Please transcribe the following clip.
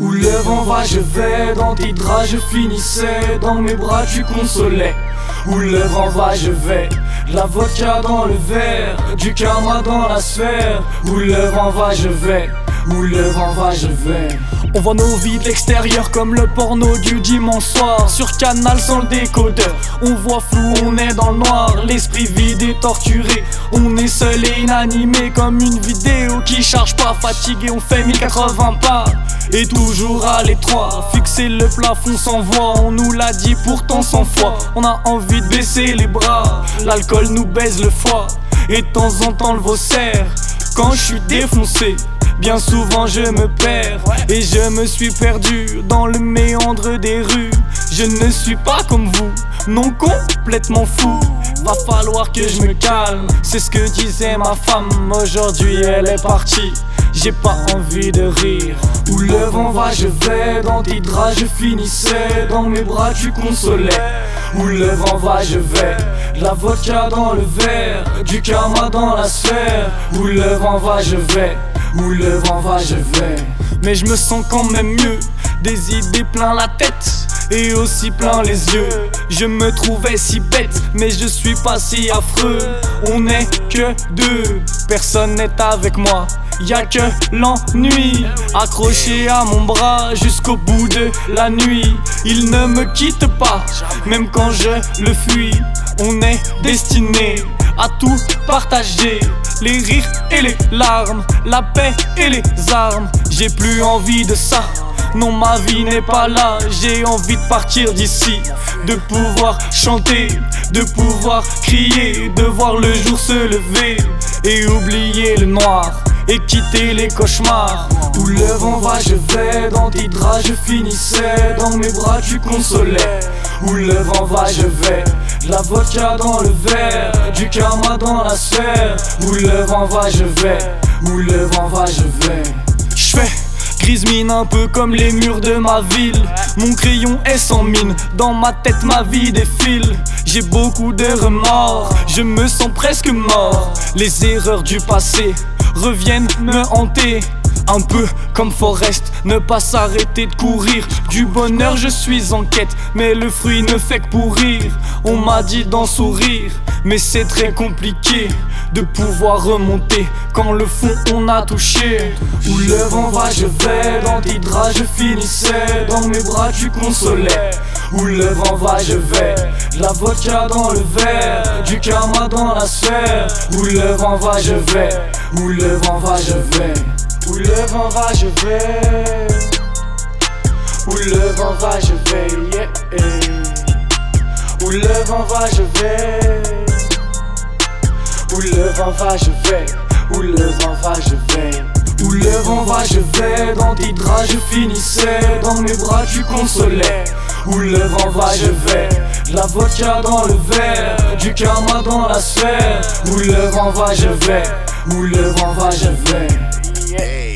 Où le vent va, je vais, dans tes draps je finissais, dans mes bras tu consolais. Où le vent va, je vais, la vodka dans le verre, du karma dans la sphère. Où le vent va, je vais, où le vent va, je vais. On voit nos vies de l'extérieur comme le porno du dimanche soir Sur canal sans le décodeur On voit flou, on est dans le noir L'esprit vide et torturé On est seul et inanimé comme une vidéo qui charge pas Fatigué, on fait 1080 pas et toujours à l'étroit, fixer le plafond sans voix, on nous l'a dit pourtant sans foi. On a envie de baisser les bras, l'alcool nous baise le foie, et de temps en temps le vaussaire. Quand je suis défoncé, Bien souvent je me perds et je me suis perdu dans le méandre des rues. Je ne suis pas comme vous, non complètement fou. Va falloir que je me calme, c'est ce que disait ma femme. Aujourd'hui elle est partie, j'ai pas envie de rire. Où le vent va, je vais, dans tes draps je finissais, dans mes bras tu consolais. Où le vent va, je vais, la vodka dans le verre, du karma dans la sphère. Où le vent va, je vais. Où le vent va, je vais. Mais je me sens quand même mieux. Des idées plein la tête et aussi plein les yeux. Je me trouvais si bête, mais je suis pas si affreux. On est que deux, personne n'est avec moi. Y a que l'ennui accroché à mon bras jusqu'au bout de la nuit. Il ne me quitte pas, même quand je le fuis. On est destiné à tout partager. Les rires et les larmes, la paix et les armes. J'ai plus envie de ça. Non, ma vie n'est pas là. J'ai envie de partir d'ici, de pouvoir chanter, de pouvoir crier, de voir le jour se lever et oublier le noir et quitter les cauchemars. Où le vent va, je vais, dans tes draps je finissais, dans mes bras tu consolais. Où le vent va, je vais, la vodka dans le verre, du karma dans la sphère. Où le vent va, je vais, où le vent va, je vais. Je fais grise mine un peu comme les murs de ma ville. Mon crayon est sans mine, dans ma tête ma vie défile. J'ai beaucoup de remords, je me sens presque mort. Les erreurs du passé reviennent me hanter. Un peu comme Forrest, ne pas s'arrêter de courir. Du bonheur, je suis en quête, mais le fruit ne fait que pourrir. On m'a dit d'en sourire, mais c'est très compliqué de pouvoir remonter quand le fond on a touché. Où le vent va, je vais, dans tes je finissais, dans mes bras tu consolais. Où le vent va, je vais, la vodka dans le verre, du karma dans la sphère. Où le vent va, je vais, où le vent va, je vais. Où le vent va, je vais. Où le vent va, je vais. Où le vent va, je vais. Où le vent va, je vais. Où le vent va, je vais. Où le vent va, je vais. Dans tes draps, je finissais. Dans mes bras, tu consolais. Où le vent va, je vais. La vodka dans le verre, du karma dans la sphère. Où le vent va, je vais. Où le vent va, je vais.